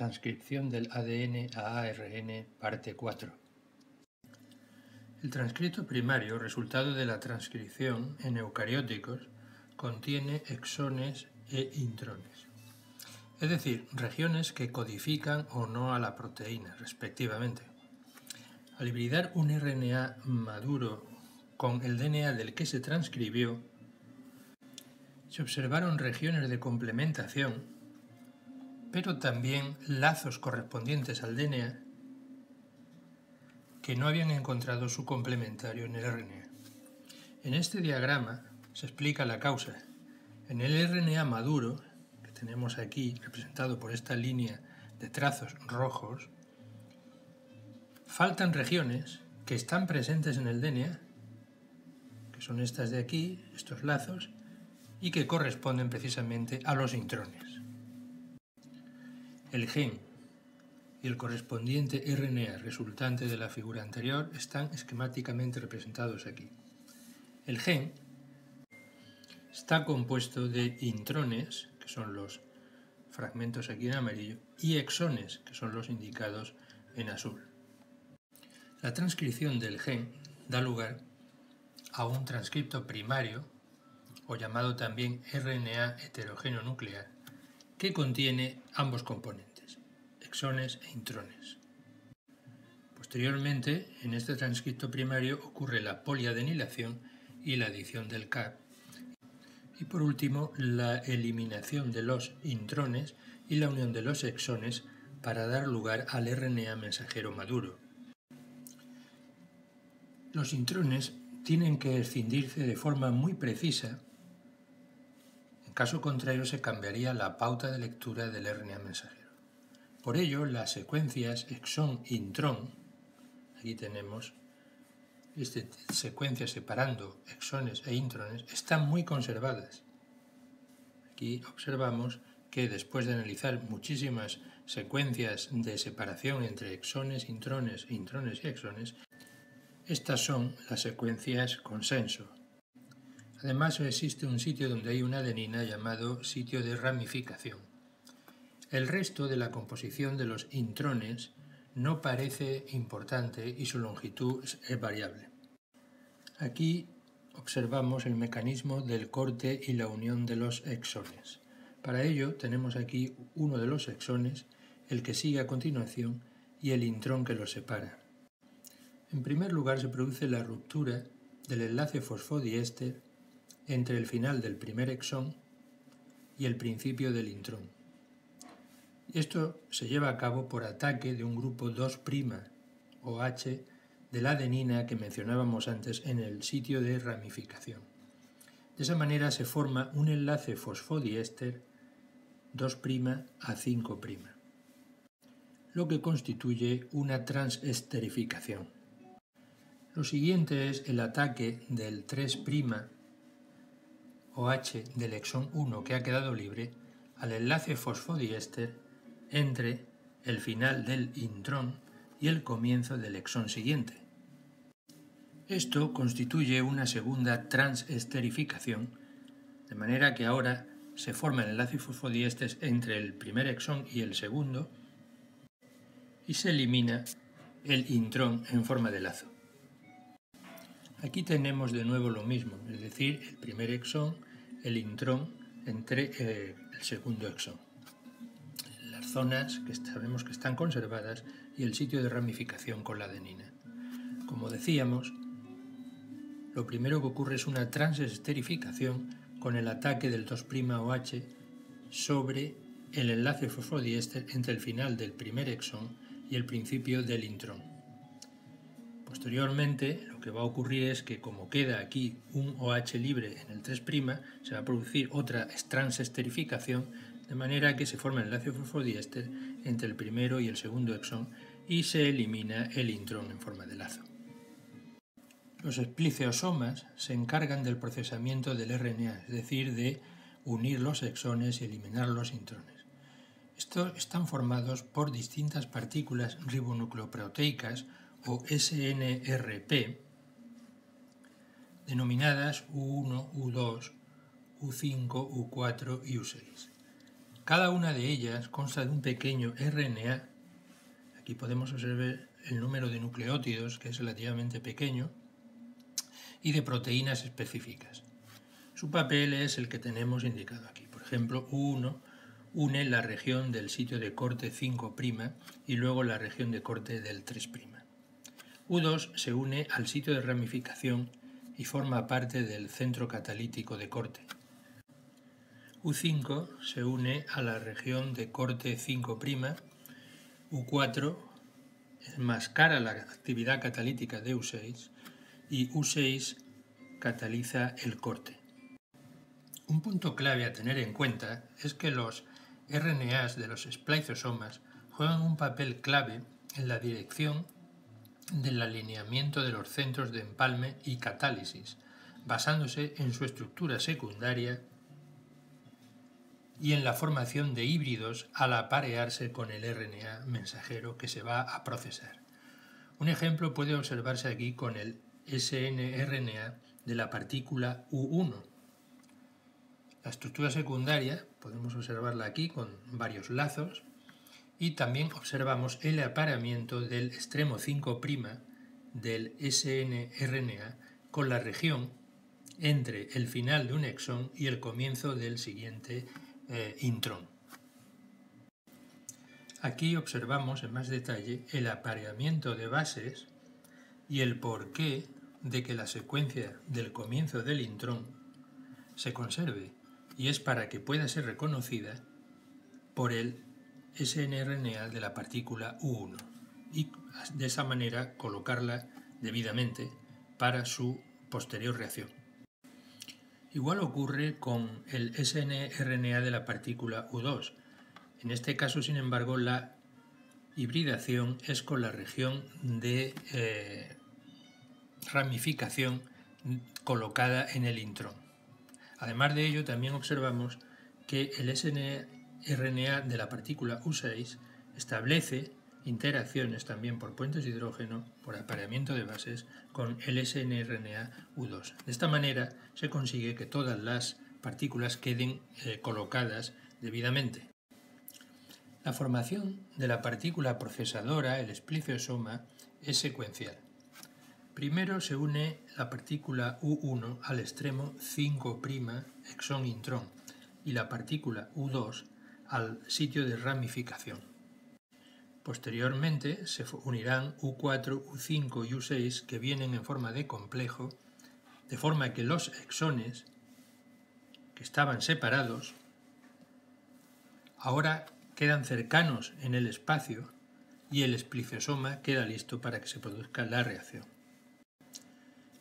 Transcripción del ADN a ARN, parte 4. El transcrito primario, resultado de la transcripción en eucarióticos, contiene exones e intrones, es decir, regiones que codifican o no a la proteína, respectivamente. Al hibridar un RNA maduro con el DNA del que se transcribió, se observaron regiones de complementación pero también lazos correspondientes al DNA que no habían encontrado su complementario en el RNA. En este diagrama se explica la causa. En el RNA maduro, que tenemos aquí representado por esta línea de trazos rojos, faltan regiones que están presentes en el DNA, que son estas de aquí, estos lazos, y que corresponden precisamente a los intrones. El gen y el correspondiente RNA resultante de la figura anterior están esquemáticamente representados aquí. El gen está compuesto de intrones, que son los fragmentos aquí en amarillo, y exones, que son los indicados en azul. La transcripción del gen da lugar a un transcripto primario, o llamado también RNA heterogéneo nuclear, que contiene ambos componentes, exones e intrones. Posteriormente, en este transcripto primario ocurre la poliadenilación y la adición del CAP. Y por último, la eliminación de los intrones y la unión de los exones para dar lugar al RNA mensajero maduro. Los intrones tienen que escindirse de forma muy precisa en caso contrario se cambiaría la pauta de lectura del RNA mensajero. Por ello, las secuencias exón-intrón, aquí tenemos esta secuencia separando exones e intrones, están muy conservadas. Aquí observamos que después de analizar muchísimas secuencias de separación entre exones, intrones, intrones y exones, estas son las secuencias consenso, Además existe un sitio donde hay una adenina llamado sitio de ramificación. El resto de la composición de los intrones no parece importante y su longitud es variable. Aquí observamos el mecanismo del corte y la unión de los exones. Para ello tenemos aquí uno de los exones, el que sigue a continuación y el intrón que los separa. En primer lugar se produce la ruptura del enlace fosfodiéster entre el final del primer exón y el principio del intrón. Esto se lleva a cabo por ataque de un grupo 2' OH de la adenina que mencionábamos antes en el sitio de ramificación. De esa manera se forma un enlace fosfodiéster 2' a 5', lo que constituye una transesterificación. Lo siguiente es el ataque del 3' OH del exón 1 que ha quedado libre al enlace fosfodiéster entre el final del intrón y el comienzo del exón siguiente. Esto constituye una segunda transesterificación, de manera que ahora se forma el enlace fosfodiéster entre el primer exón y el segundo y se elimina el intrón en forma de lazo. Aquí tenemos de nuevo lo mismo, es decir, el primer exón, el intrón entre eh, el segundo exón. Las zonas que sabemos que están conservadas y el sitio de ramificación con la adenina. Como decíamos, lo primero que ocurre es una transesterificación con el ataque del 2'OH sobre el enlace fosfodiéster entre el final del primer exón y el principio del intrón. Posteriormente, lo que va a ocurrir es que como queda aquí un OH libre en el 3', se va a producir otra transesterificación, de manera que se forma el enlace fosfodiéster entre el primero y el segundo exón y se elimina el intrón en forma de lazo. Los espliceosomas se encargan del procesamiento del RNA, es decir, de unir los exones y eliminar los intrones. Estos están formados por distintas partículas ribonucleoproteicas o SNRP, denominadas U1, U2, U5, U4 y U6. Cada una de ellas consta de un pequeño RNA. Aquí podemos observar el número de nucleótidos, que es relativamente pequeño, y de proteínas específicas. Su papel es el que tenemos indicado aquí. Por ejemplo, U1 une la región del sitio de corte 5' y luego la región de corte del 3'. U2 se une al sitio de ramificación y forma parte del centro catalítico de corte. U5 se une a la región de corte 5', U4 enmascara la actividad catalítica de U6 y U6 cataliza el corte. Un punto clave a tener en cuenta es que los RNAs de los spliceosomas juegan un papel clave en la dirección del alineamiento de los centros de empalme y catálisis, basándose en su estructura secundaria y en la formación de híbridos al aparearse con el RNA mensajero que se va a procesar. Un ejemplo puede observarse aquí con el snRNA de la partícula U1, la estructura secundaria, podemos observarla aquí con varios lazos, y también observamos el apareamiento del extremo 5' del snRNA con la región entre el final de un exón y el comienzo del siguiente eh, intrón. Aquí observamos en más detalle el apareamiento de bases y el porqué de que la secuencia del comienzo del intrón se conserve y es para que pueda ser reconocida por el snRNA de la partícula U1 y de esa manera colocarla debidamente para su posterior reacción. Igual ocurre con el snRNA de la partícula U2. En este caso, sin embargo, la hibridación es con la región de eh, ramificación colocada en el intrón. Además de ello, también observamos que el snRNA de la partícula U6 establece interacciones también por puentes de hidrógeno, por apareamiento de bases, con el snRNA U2. De esta manera se consigue que todas las partículas queden eh, colocadas debidamente. La formación de la partícula procesadora, el espliceosoma, es secuencial. Primero se une la partícula U1 al extremo 5' exón intrón y la partícula U2 al sitio de ramificación. Posteriormente se unirán U4, U5 y U6 que vienen en forma de complejo, de forma que los exones que estaban separados ahora quedan cercanos en el espacio y el espliciosoma queda listo para que se produzca la reacción.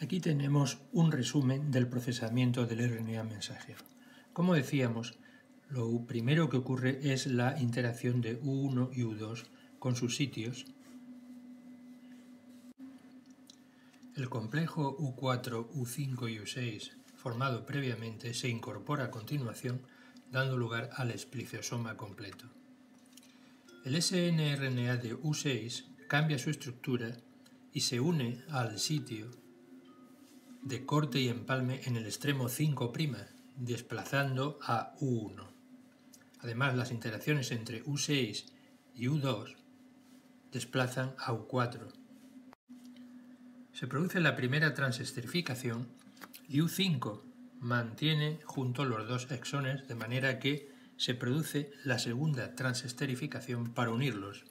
Aquí tenemos un resumen del procesamiento del RNA mensajero. Como decíamos, lo primero que ocurre es la interacción de U1 y U2 con sus sitios. El complejo U4, U5 y U6 formado previamente se incorpora a continuación dando lugar al espliciosoma completo. El snRNA de U6 cambia su estructura y se une al sitio de corte y empalme en el extremo 5', desplazando a U1. Además, las interacciones entre U6 y U2 desplazan a U4. Se produce la primera transestrificación y U5 mantiene junto los dos exones de manera que se produce la segunda transesterificación para unirlos.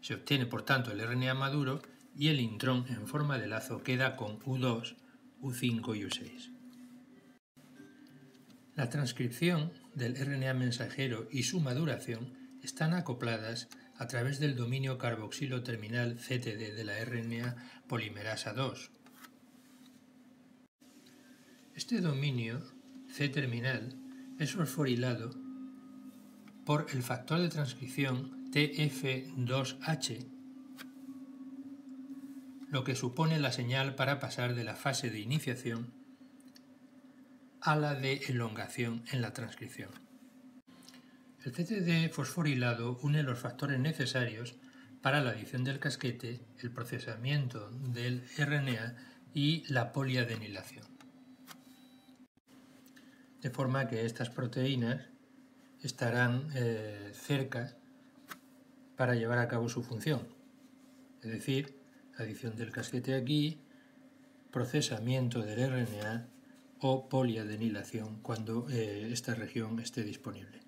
Se obtiene por tanto el RNA maduro y el intrón en forma de lazo queda con U2, U5 y U6. La transcripción del RNA mensajero y su maduración están acopladas a través del dominio carboxilo terminal CTD de la RNA polimerasa 2. Este dominio C-terminal es fosforilado por el factor de transcripción TF2H lo que supone la señal para pasar de la fase de iniciación a la de elongación en la transcripción. El CTD fosforilado une los factores necesarios para la adición del casquete, el procesamiento del RNA y la poliadenilación. De forma que estas proteínas estarán eh, cerca para llevar a cabo su función. Es decir, adición del casquete aquí, procesamiento del RNA o poliadenilación cuando eh, esta región esté disponible.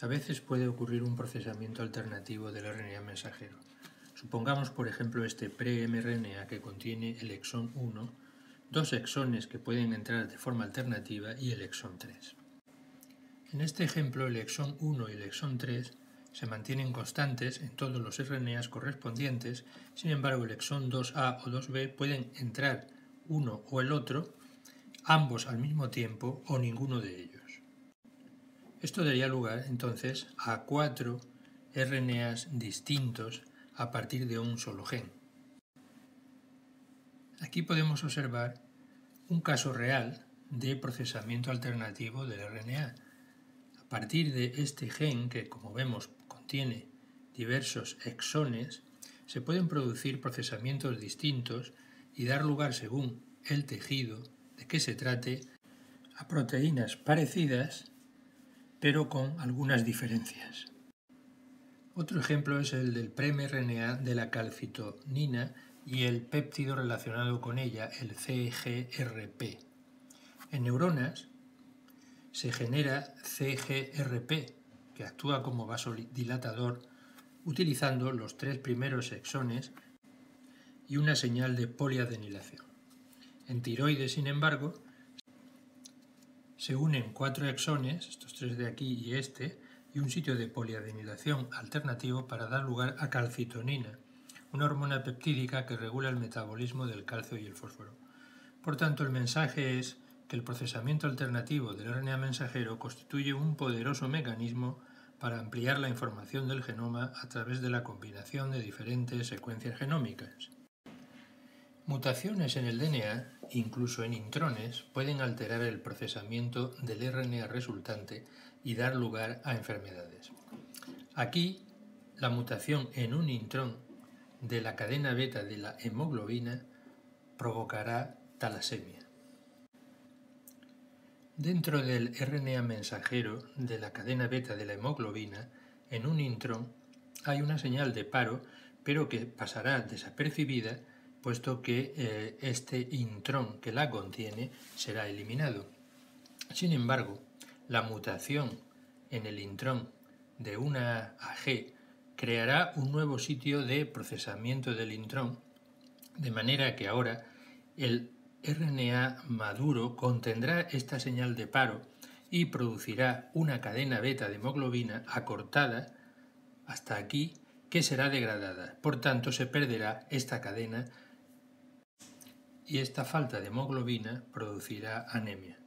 A veces puede ocurrir un procesamiento alternativo del RNA mensajero. Supongamos, por ejemplo, este pre-mRNA que contiene el exón 1, dos exones que pueden entrar de forma alternativa y el exón 3. En este ejemplo, el exón 1 y el exón 3 se mantienen constantes en todos los RNAs correspondientes, sin embargo el exón 2A o 2B pueden entrar uno o el otro, ambos al mismo tiempo o ninguno de ellos. Esto daría lugar entonces a cuatro RNAs distintos a partir de un solo gen. Aquí podemos observar un caso real de procesamiento alternativo del RNA. A partir de este gen, que como vemos contiene diversos exones, se pueden producir procesamientos distintos y dar lugar, según el tejido de que se trate, a proteínas parecidas, pero con algunas diferencias. Otro ejemplo es el del premRNA de la calcitonina y el péptido relacionado con ella, el CGRP. En neuronas se genera CGRP, que actúa como vasodilatador utilizando los tres primeros exones y una señal de poliadenilación. En tiroides, sin embargo, se unen cuatro exones, estos tres de aquí y este, y un sitio de poliadenilación alternativo para dar lugar a calcitonina, una hormona peptídica que regula el metabolismo del calcio y el fósforo. Por tanto, el mensaje es que el procesamiento alternativo del RNA mensajero constituye un poderoso mecanismo para ampliar la información del genoma a través de la combinación de diferentes secuencias genómicas. Mutaciones en el DNA, incluso en intrones, pueden alterar el procesamiento del RNA resultante y dar lugar a enfermedades. Aquí, la mutación en un intrón de la cadena beta de la hemoglobina provocará talasemia. Dentro del RNA mensajero de la cadena beta de la hemoglobina, en un intrón, hay una señal de paro, pero que pasará desapercibida puesto que eh, este intrón que la contiene será eliminado. Sin embargo, la mutación en el intrón de una AG creará un nuevo sitio de procesamiento del intrón, de manera que ahora el RNA maduro contendrá esta señal de paro y producirá una cadena beta de hemoglobina acortada hasta aquí que será degradada. Por tanto, se perderá esta cadena y esta falta de hemoglobina producirá anemia.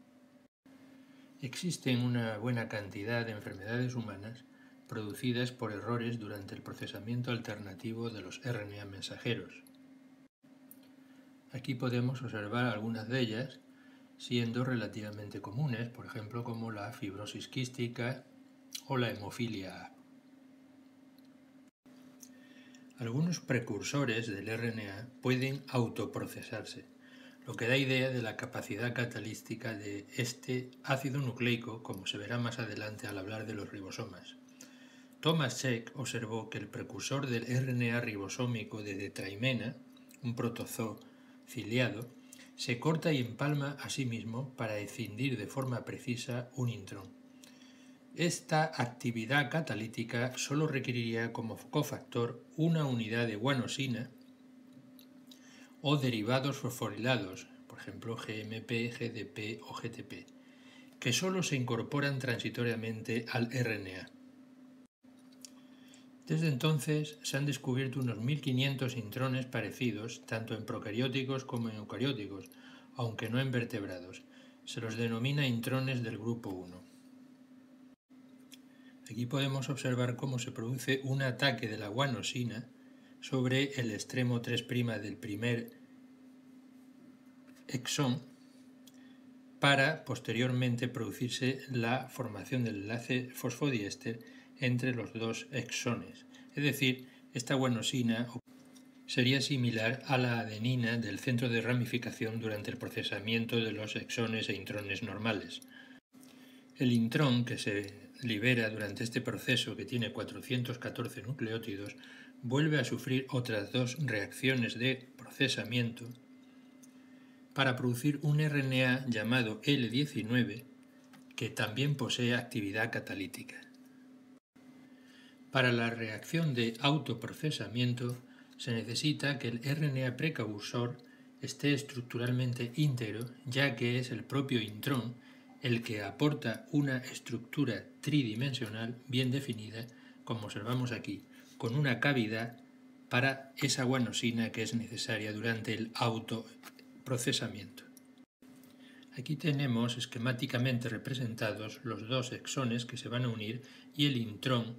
Existen una buena cantidad de enfermedades humanas producidas por errores durante el procesamiento alternativo de los RNA mensajeros. Aquí podemos observar algunas de ellas siendo relativamente comunes, por ejemplo como la fibrosis quística o la hemofilia A. Algunos precursores del RNA pueden autoprocesarse, lo que da idea de la capacidad catalítica de este ácido nucleico, como se verá más adelante al hablar de los ribosomas. Thomas Sheck observó que el precursor del RNA ribosómico de detraimena, un protozoo ciliado, se corta y empalma a sí mismo para escindir de forma precisa un intrón. Esta actividad catalítica solo requeriría como cofactor una unidad de guanosina o derivados fosforilados, por ejemplo GMP, GDP o GTP, que solo se incorporan transitoriamente al RNA. Desde entonces se han descubierto unos 1500 intrones parecidos tanto en procarióticos como en eucarióticos, aunque no en vertebrados. Se los denomina intrones del grupo 1. Aquí podemos observar cómo se produce un ataque de la guanosina sobre el extremo 3' del primer exón para posteriormente producirse la formación del enlace fosfodiéster entre los dos exones. Es decir, esta guanosina sería similar a la adenina del centro de ramificación durante el procesamiento de los exones e intrones normales. El intrón que se libera durante este proceso que tiene 414 nucleótidos, vuelve a sufrir otras dos reacciones de procesamiento para producir un RNA llamado L19 que también posee actividad catalítica. Para la reacción de autoprocesamiento se necesita que el RNA precursor esté estructuralmente íntegro, ya que es el propio intrón el que aporta una estructura tridimensional bien definida, como observamos aquí, con una cavidad para esa guanosina que es necesaria durante el autoprocesamiento. Aquí tenemos esquemáticamente representados los dos exones que se van a unir y el intrón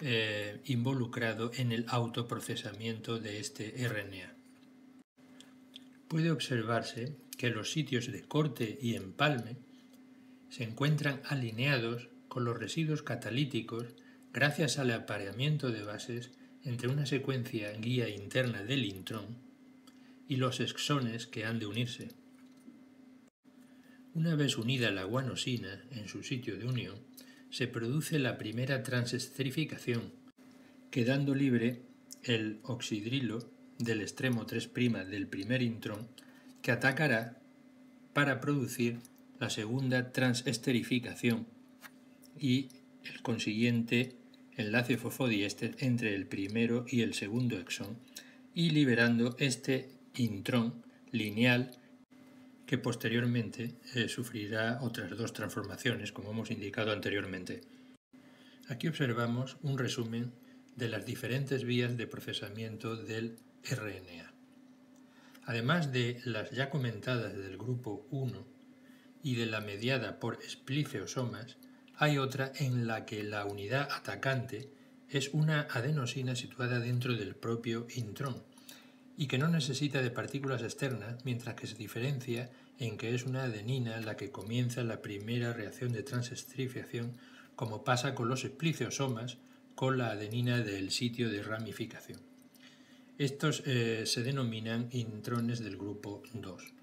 eh, involucrado en el autoprocesamiento de este RNA. Puede observarse que los sitios de corte y empalme se encuentran alineados los residuos catalíticos gracias al apareamiento de bases entre una secuencia guía interna del intrón y los exones que han de unirse. Una vez unida la guanosina en su sitio de unión, se produce la primera transestrificación, quedando libre el oxidrilo del extremo 3' del primer intrón que atacará para producir la segunda transesterificación y el consiguiente enlace fosfodiéster entre el primero y el segundo exón y liberando este intrón lineal que posteriormente eh, sufrirá otras dos transformaciones, como hemos indicado anteriormente. Aquí observamos un resumen de las diferentes vías de procesamiento del RNA. Además de las ya comentadas del grupo 1 y de la mediada por esplifeosomas, hay otra en la que la unidad atacante es una adenosina situada dentro del propio intrón, y que no necesita de partículas externas, mientras que se diferencia en que es una adenina la que comienza la primera reacción de transestrificación, como pasa con los espliceosomas con la adenina del sitio de ramificación. Estos eh, se denominan intrones del grupo 2.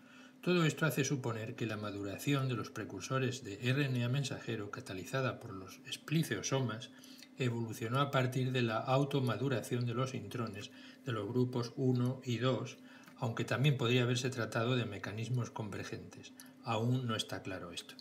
Todo esto hace suponer que la maduración de los precursores de RNA mensajero catalizada por los espliceosomas evolucionó a partir de la automaduración de los intrones de los grupos 1 y 2, aunque también podría haberse tratado de mecanismos convergentes. Aún no está claro esto.